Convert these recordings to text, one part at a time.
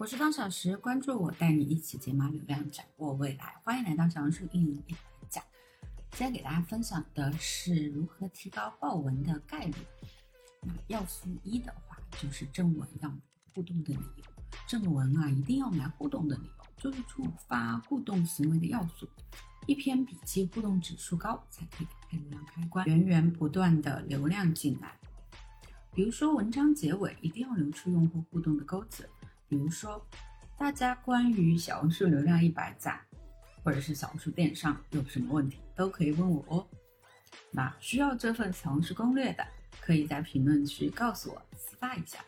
我是方小时，关注我，带你一起解码流量，掌握未来。欢迎来到小红书运营讲。今天给大家分享的是如何提高爆文的概率。那要素一的话，就是正文要互动的理由。正文啊，一定要买互动的理由，就是触发互动行为的要素。一篇笔记互动指数高，才可以打开流量开关，源源不断的流量进来。比如说，文章结尾一定要留出用户互动的钩子。比如说，大家关于小红书流量一百赞，或者是小红书电商有什么问题，都可以问我哦。那需要这份小红书攻略的，可以在评论区告诉我，私发一下。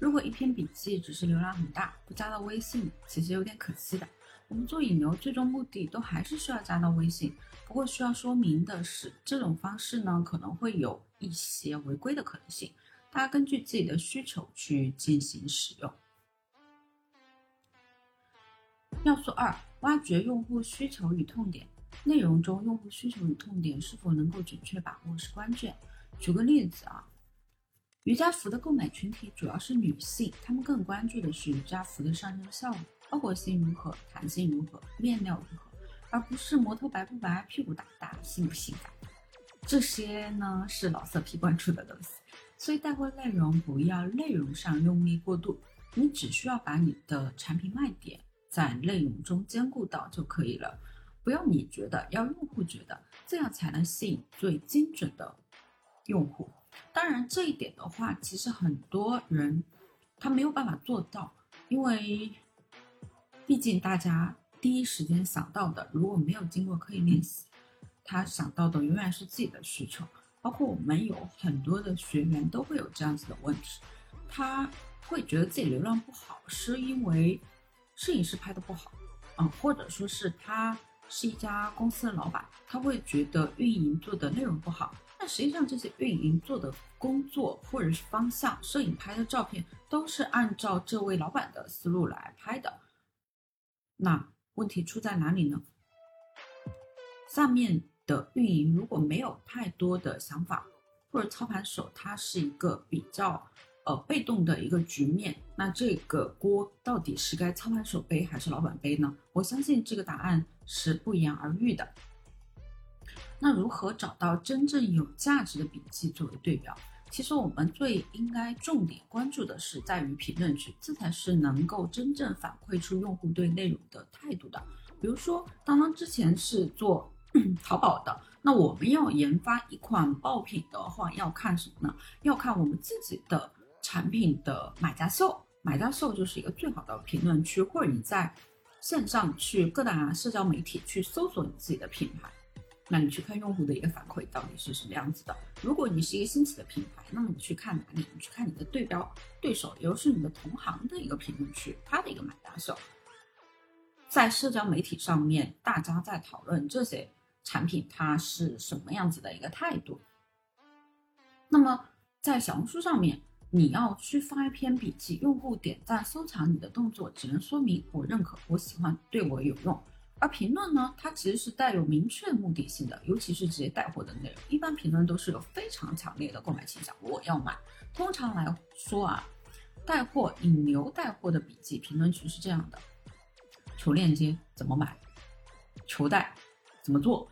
如果一篇笔记只是流量很大，不加到微信，其实有点可惜的。我们做引流，最终目的都还是需要加到微信。不过需要说明的是，这种方式呢，可能会有一些违规的可能性，大家根据自己的需求去进行使用。要素二：挖掘用户需求与痛点。内容中用户需求与痛点是否能够准确把握是关键。举个例子啊，瑜伽服的购买群体主要是女性，她们更关注的是瑜伽服的上身效果。包裹性如何，弹性如何，面料如何，而不是模特白不白，屁股大不大，性不性感。这些呢是老色批关注的东西，所以带货内容不要内容上用力过度，你只需要把你的产品卖点在内容中兼顾到就可以了。不要你觉得，要用户觉得，这样才能吸引最精准的用户。当然，这一点的话，其实很多人他没有办法做到，因为。毕竟大家第一时间想到的，如果没有经过刻意练习，他想到的永远是自己的需求。包括我们有很多的学员都会有这样子的问题，他会觉得自己流量不好，是因为摄影师拍的不好，嗯，或者说是他是一家公司的老板，他会觉得运营做的内容不好。但实际上这些运营做的工作或者是方向，摄影拍的照片都是按照这位老板的思路来拍的。那问题出在哪里呢？上面的运营如果没有太多的想法，或者操盘手他是一个比较呃被动的一个局面，那这个锅到底是该操盘手背还是老板背呢？我相信这个答案是不言而喻的。那如何找到真正有价值的笔记作为对标？其实我们最应该重点关注的是在于评论区，这才是能够真正反馈出用户对内容的态度的。比如说，当当之前是做 淘宝的，那我们要研发一款爆品的话，要看什么呢？要看我们自己的产品的买家秀，买家秀就是一个最好的评论区，或者你在线上去各大社交媒体去搜索你自己的品牌。那你去看用户的一个反馈到底是什么样子的？如果你是一个新起的品牌，那么你去看哪里？你去看你的对标对手，也就是你的同行的一个评论区，他的一个买家秀，在社交媒体上面，大家在讨论这些产品，它是什么样子的一个态度？那么在小红书上面，你要去发一篇笔记，用户点赞收藏你的动作，只能说明我认可，我喜欢，对我有用。而评论呢，它其实是带有明确目的性的，尤其是直接带货的内容，一般评论都是有非常强烈的购买倾向，我要买。通常来说啊，带货引流带货的笔记评论区是这样的：求链接怎么买？求带怎么做？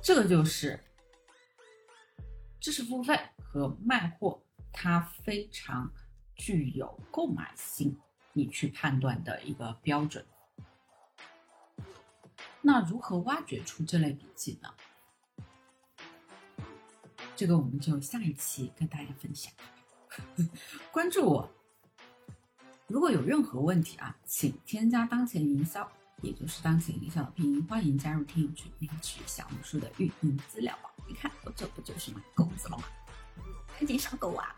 这个就是知识付费和卖货，它非常具有购买性，你去判断的一个标准。那如何挖掘出这类笔记呢？这个我们就下一期跟大家分享。关注我，如果有任何问题啊，请添加当前营销，也就是当前营销的拼音，欢迎加入听友群领取小红书的运营资料包。你看，我这不就是买狗子了吗？赶紧上钩啊！